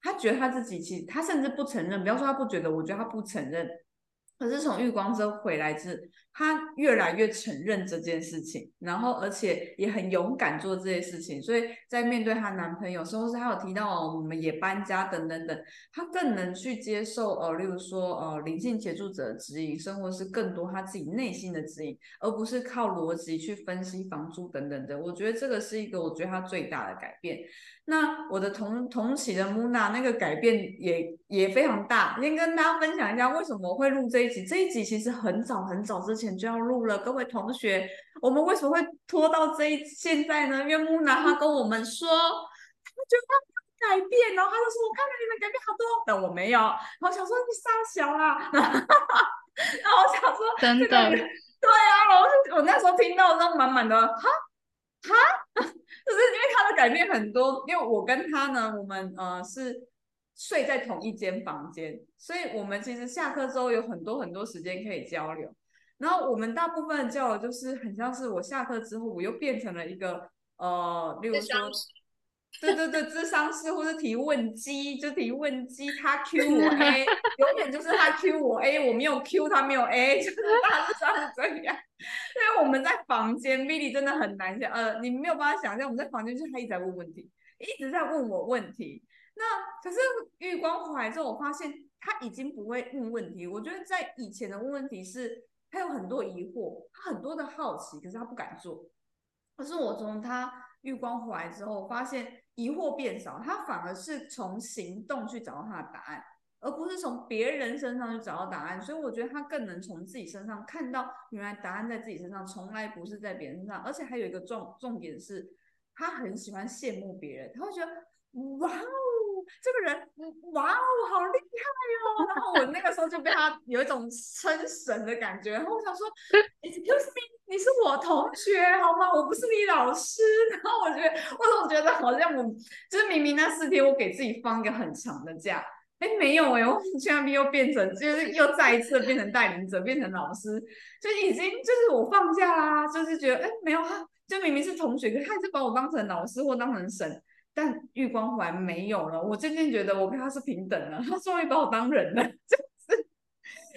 他觉得他自己其实他甚至不承认，不要说他不觉得，我觉得他不承认。可是从玉光之后回来之，她越来越承认这件事情，然后而且也很勇敢做这些事情，所以在面对她男朋友，甚至是她有提到我们也搬家等等等，她更能去接受呃，例如说呃灵性协助者的指引，生活是更多她自己内心的指引，而不是靠逻辑去分析房租等等的。我觉得这个是一个我觉得她最大的改变。那我的同同期的木娜那个改变也也非常大，先跟大家分享一下为什么会录这一集。这一集其实很早很早之前就要录了，各位同学，我们为什么会拖到这一现在呢？因为木娜她跟我们说，她觉得她改变，然后她就说我看到你们改变好多，但我没有，然后想说你傻小啦，然后我想说真的，对啊，我我那时候听到那满满的哈。哈，就是因为他的改变很多，因为我跟他呢，我们呃是睡在同一间房间，所以我们其实下课之后有很多很多时间可以交流。然后我们大部分的交流就是很像是我下课之后，我又变成了一个呃，例如说。对对对，智商师或是提问机，就提问机，他 Q 我 A，永远就是他 Q 我 A，我没有 Q 他没有 A，就是大致上是这样。因为我们在房间 v i l y 真的很难想，呃，你没有办法想象我们在房间就是他一直在问问题，一直在问我问题。那可是玉光回来之后，我发现他已经不会问问题。我觉得在以前的问问题是，他有很多疑惑，他很多的好奇，可是他不敢做。可是我从他玉光回来之后，发现。疑惑变少，他反而是从行动去找到他的答案，而不是从别人身上去找到答案。所以我觉得他更能从自己身上看到，原来答案在自己身上，从来不是在别人身上。而且还有一个重重点是，他很喜欢羡慕别人，他会觉得哇哦，这个人，哇哦，好厉害哦！然后我那个时候就被他有一种称神的感觉，然后我想说，Excuse me，你是我同学好吗？我不是你老师。然后我觉得，我总觉得好像我就是明明那四天我给自己放一个很长的假，哎，没有哎，我去那边又变成就是又再一次变成带领者，变成老师，就已经就是我放假啦，就是觉得哎，没有啊。就明明是同学，可他还是把我当成老师或当成神，但玉光环没有了。我渐渐觉得我跟他是平等了，他终于把我当人了，就是，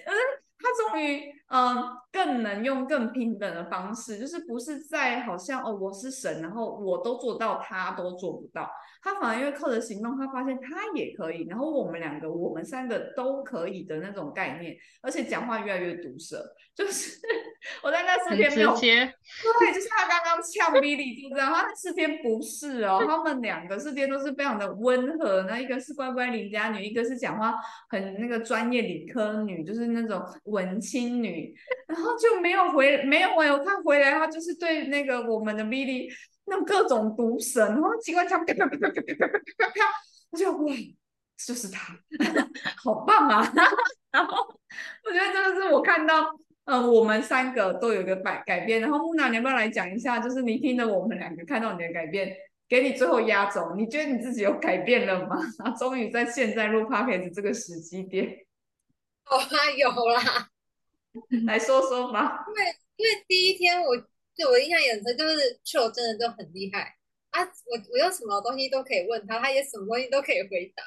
嗯，他终于嗯更能用更平等的方式，就是不是在好像哦我是神，然后我都做到，他都做不到。他反而因为靠着行动，他发现他也可以，然后我们两个，我们三个都可以的那种概念，而且讲话越来越毒舌，就是我在那四天没有，对，就是他刚刚呛 Billy 就这样，他那四天不是哦，他们两个四天都是非常的温和，那一个是乖乖邻家女，一个是讲话很那个专业理科女，就是那种文青女，然后就没有回，没有哎，我看回来他就是对那个我们的 Billy。那各种毒舌，然后机关枪啪啪啪啪啪啪啪啪啪啪，我就哇，就是他，好棒啊！然后 我觉得真的是我看到，嗯，我们三个都有一个改改变。然后木娜，你要不要来讲一下？就是你听着我们两个看到你的改变，给你最后压轴，你觉得你自己有改变了吗？终于在现在录 p o d c a 这个时机点，有啦，有啦，来说说吧。因为因为第一天我。对我印象很深，就是秋真的就很厉害啊！我我有什么东西都可以问他，他也什么东西都可以回答。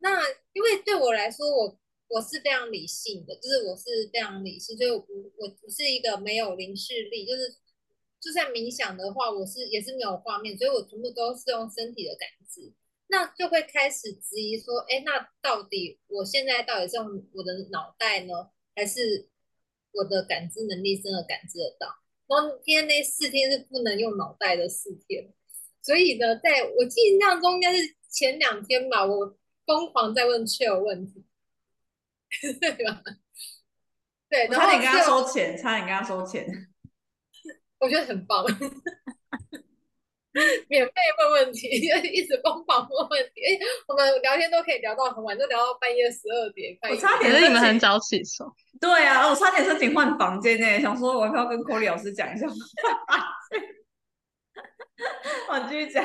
那因为对我来说，我我是非常理性的，就是我是非常理性，所以我我不是一个没有灵视力，就是就算冥想的话，我是也是没有画面，所以我全部都是用身体的感知，那就会开始质疑说，哎，那到底我现在到底是用我的脑袋呢，还是我的感知能力真的感知得到？当天那四天是不能用脑袋的四天，所以呢，在我印象中应该是前两天吧，我疯狂在问 Chill 问题，对吧？对，差点跟他收钱，差点跟他收钱，我觉得很棒。免费问问题，一直疯狂问问题。哎，我们聊天都可以聊到很晚，就聊到半夜十二点。我差点是你们很早起床。对啊，我差点申请换房间呢，想说我要不要跟 c o l y 老师讲一下。我继续讲。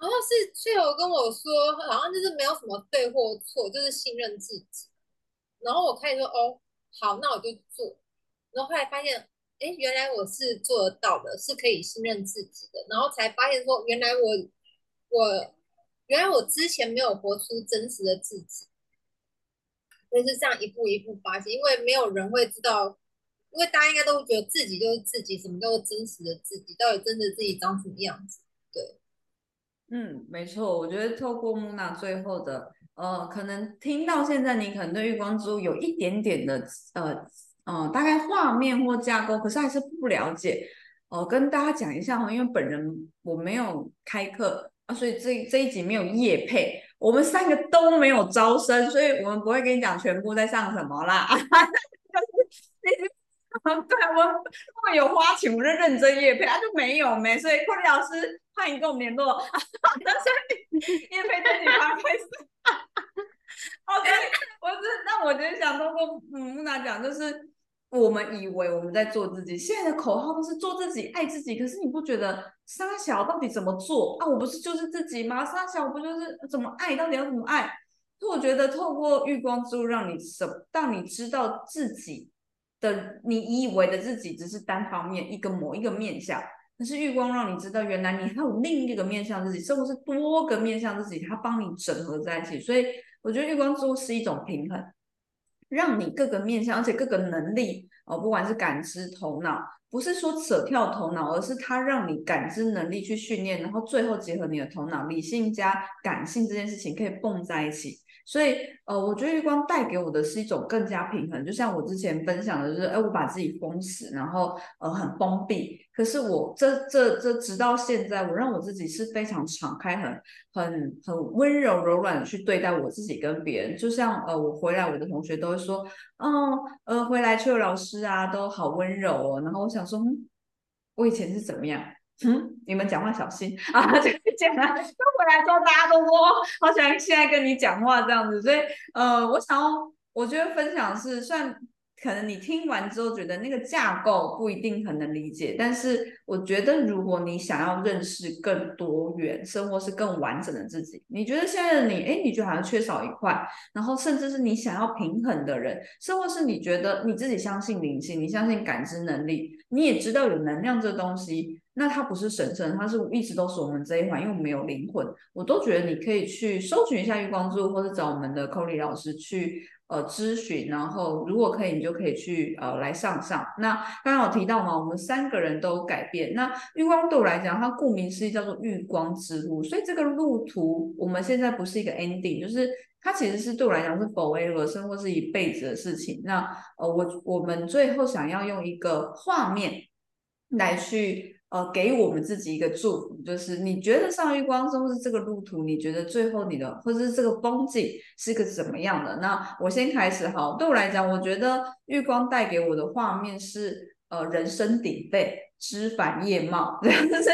然后是翠友跟我说，好像就是没有什么对或错，就是信任自己。然后我开始说，哦，好，那我就做。然后后来发现。哎，原来我是做得到的，是可以信任自己的，然后才发现说，原来我我原来我之前没有活出真实的自己，就是这样一步一步发现，因为没有人会知道，因为大家应该都会觉得自己就是自己，什么叫做真实的自己，到底真的自己长什么样子？对，嗯，没错，我觉得透过木娜最后的，呃，可能听到现在，你可能对月光之路有一点点的，呃。呃，大概画面或架构，可是还是不了解。哦，跟大家讲一下哈，因为本人我没有开课啊，所以这这一集没有夜配，我们三个都没有招生，所以我们不会跟你讲全部在上什么啦。对，我如果有花钱，我就认真夜配，他就没有没，所以库里老师欢迎跟我们联络。但是夜配自己刚开始。OK，我是那我就想通过嗯木娜讲，就是我们以为我们在做自己，现在的口号都是做自己、爱自己。可是你不觉得沙小到底怎么做啊？我不是就是自己吗？沙小不就是怎么爱？到底要怎么爱？我觉得透过月光之路，让你什让你知道自己的你以为的自己只是单方面一个某一个面相，可是月光让你知道，原来你还有另一个面向自己，甚至是多个面向自己，它帮你整合在一起，所以。我觉得月光之路是一种平衡，让你各个面向，而且各个能力哦，不管是感知、头脑，不是说舍跳头脑，而是它让你感知能力去训练，然后最后结合你的头脑，理性加感性这件事情可以蹦在一起。所以，呃，我觉得月光带给我的是一种更加平衡。就像我之前分享的，就是，哎，我把自己封死，然后，呃，很封闭。可是我这这这，直到现在，我让我自己是非常敞开、很很很温柔、柔软的去对待我自己跟别人。就像，呃，我回来，我的同学都会说，哦，呃，回来邱老师啊，都好温柔哦。然后我想说，嗯，我以前是怎么样？嗯，你们讲话小心 啊，就这样。那回来之后，大家都说好喜欢现在跟你讲话这样子，所以呃，我想要，我觉得分享是算。可能你听完之后觉得那个架构不一定很能理解，但是我觉得如果你想要认识更多元生活是更完整的自己，你觉得现在的你，哎，你觉得好像缺少一块，然后甚至是你想要平衡的人，生活是你觉得你自己相信灵性，你相信感知能力，你也知道有能量这东西，那它不是神圣，它是一直都是我们这一环，因为我们有灵魂，我都觉得你可以去搜寻一下月光之路，或者找我们的 c o l y 老师去。呃，咨询，然后如果可以，你就可以去呃来上上。那刚刚有提到嘛，我们三个人都改变。那月光对我来讲，它顾名思义叫做月光之路，所以这个路途我们现在不是一个 ending，就是它其实是对我来讲是 forever 生活是一辈子的事情。那呃，我我们最后想要用一个画面来去。呃，给我们自己一个祝福，就是你觉得上月光中是这个路途，你觉得最后你的或者是这个风景是个怎么样的？那我先开始好，对我来讲，我觉得月光带给我的画面是呃人声鼎沸，枝繁叶茂，这样是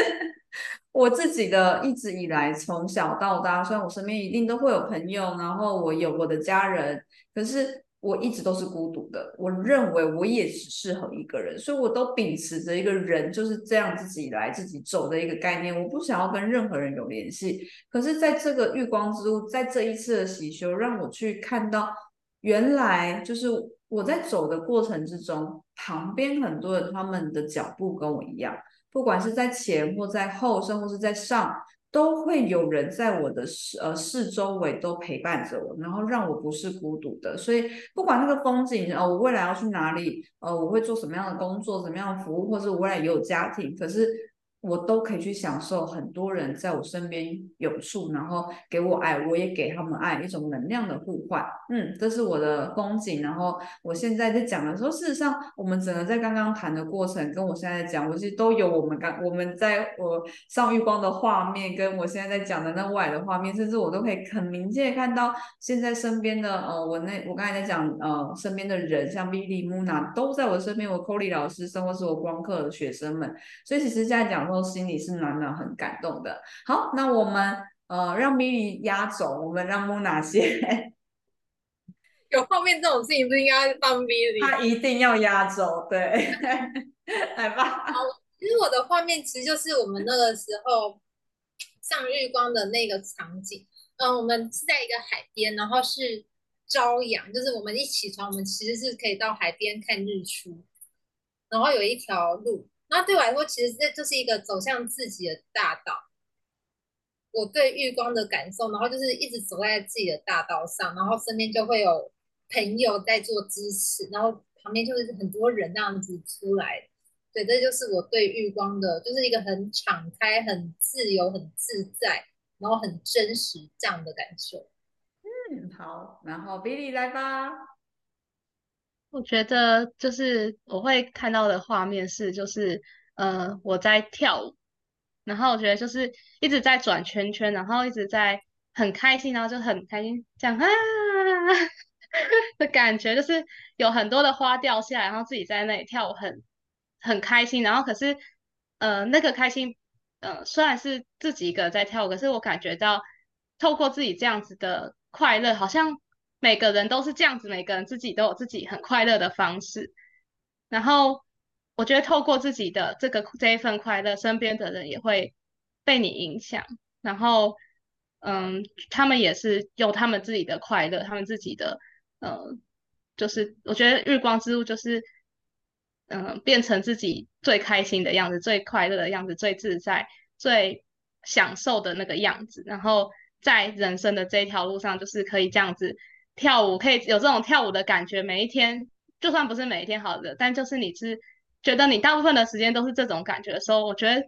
我自己的一直以来从小到大，虽然我身边一定都会有朋友，然后我有我的家人，可是。我一直都是孤独的，我认为我也只适合一个人，所以我都秉持着一个人就是这样自己来自己走的一个概念，我不想要跟任何人有联系。可是，在这个月光之路，在这一次的喜修，让我去看到，原来就是我在走的过程之中，旁边很多人他们的脚步跟我一样，不管是在前或在后，甚或是在上。都会有人在我的四呃四周围都陪伴着我，然后让我不是孤独的。所以不管那个风景呃，我未来要去哪里，呃，我会做什么样的工作，什么样的服务，或是我未来也有家庭，可是。我都可以去享受很多人在我身边有处，然后给我爱，我也给他们爱，一种能量的互换。嗯，这是我的风景。然后我现在在讲的时候，事实上，我们整个在刚刚谈的过程，跟我现在讲，我其实都有我们刚我们在我上月光的画面，跟我现在在讲的那外的画面，甚至我都可以很明确看到现在身边的呃，我那我刚才在讲呃，身边的人，像 Billy、Muna 都在我身边，我 Colly 老师，生活是我光课的学生们，所以其实现在讲说。心里是暖暖很感动的。好，那我们呃让米莉压轴，我们让木娜先。有画面这种事情，不应该放米莉。他一定要压轴，对，来吧。好，其实我的画面其实就是我们那个时候上日光的那个场景。嗯，我们是在一个海边，然后是朝阳，就是我们一起床，我们其实是可以到海边看日出，然后有一条路。那对我来说，其实这就是一个走向自己的大道。我对月光的感受，然后就是一直走在自己的大道上，然后身边就会有朋友在做支持，然后旁边就是很多人那样子出来。对，这就是我对月光的，就是一个很敞开、很自由、很自在，然后很真实这样的感受。嗯，好，然后 Billy 来吧。我觉得就是我会看到的画面是，就是呃我在跳舞，然后我觉得就是一直在转圈圈，然后一直在很开心，然后就很开心这样啊 的感觉，就是有很多的花掉下来，然后自己在那里跳舞很很开心，然后可是呃那个开心呃虽然是自己一个在跳舞，可是我感觉到透过自己这样子的快乐，好像。每个人都是这样子，每个人自己都有自己很快乐的方式。然后我觉得透过自己的这个这一份快乐，身边的人也会被你影响。然后，嗯，他们也是有他们自己的快乐，他们自己的，嗯，就是我觉得日光之路就是，嗯，变成自己最开心的样子，最快乐的样子，最自在、最享受的那个样子。然后在人生的这一条路上，就是可以这样子。跳舞可以有这种跳舞的感觉，每一天就算不是每一天好的，但就是你是觉得你大部分的时间都是这种感觉的时候，我觉得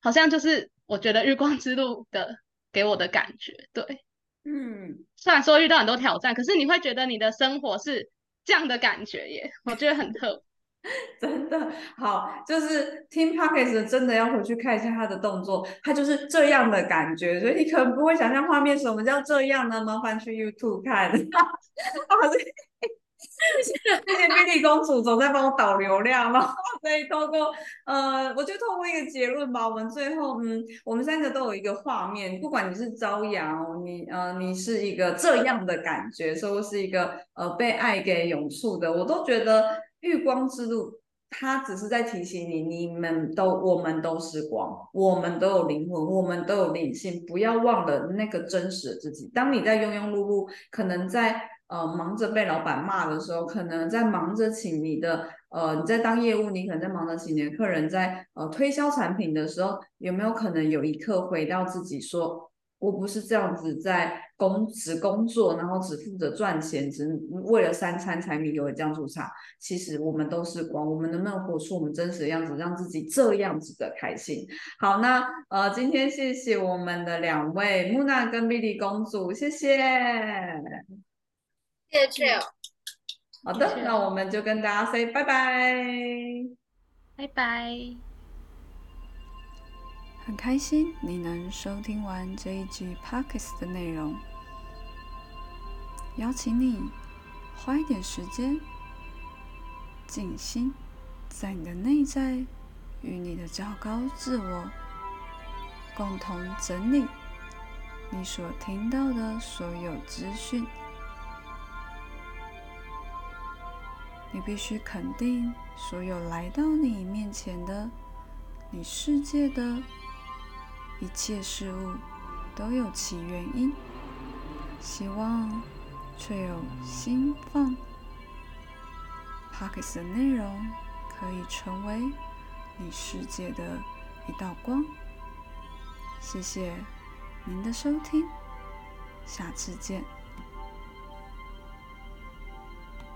好像就是我觉得日光之路的给我的感觉，对，嗯，虽然说遇到很多挑战，可是你会觉得你的生活是这样的感觉耶，我觉得很特。真的好，就是听 Pockets 真的要回去看一下他的动作，他就是这样的感觉，所以你可能不会想象画面什么叫这样呢？麻烦去 YouTube 看。啊，谢谢谢谢 Billy 公主总在帮我导流量，然 后所以透过呃，我就透过一个结论吧，我们最后嗯，我们三个都有一个画面，不管你是朝阳，你呃你是一个这样的感觉，说是一个呃被爱给涌出的，我都觉得月光之路。他只是在提醒你，你们都，我们都是光，我们都有灵魂，我们都有灵性，不要忘了那个真实的自己。当你在庸庸碌碌，可能在呃忙着被老板骂的时候，可能在忙着请你的呃你在当业务，你可能在忙着请你的客人，在呃推销产品的时候，有没有可能有一刻回到自己说？我不是这样子在工只工作，然后只负责赚钱，只为了三餐柴米油盐酱醋茶。其实我们都是光，我们能不能活出我们真实的样子，让自己这样子的开心？好，那呃，今天谢谢我们的两位木娜跟碧丽公主，谢谢，谢谢。好的，那我们就跟大家 say 拜拜，拜拜。很开心你能收听完这一集 Pockets 的内容，邀请你花一点时间静心，在你的内在与你的较高自我共同整理你所听到的所有资讯。你必须肯定所有来到你面前的你世界的。一切事物都有其原因，希望却有心放。p o c k e t 的内容可以成为你世界的一道光。谢谢您的收听，下次见。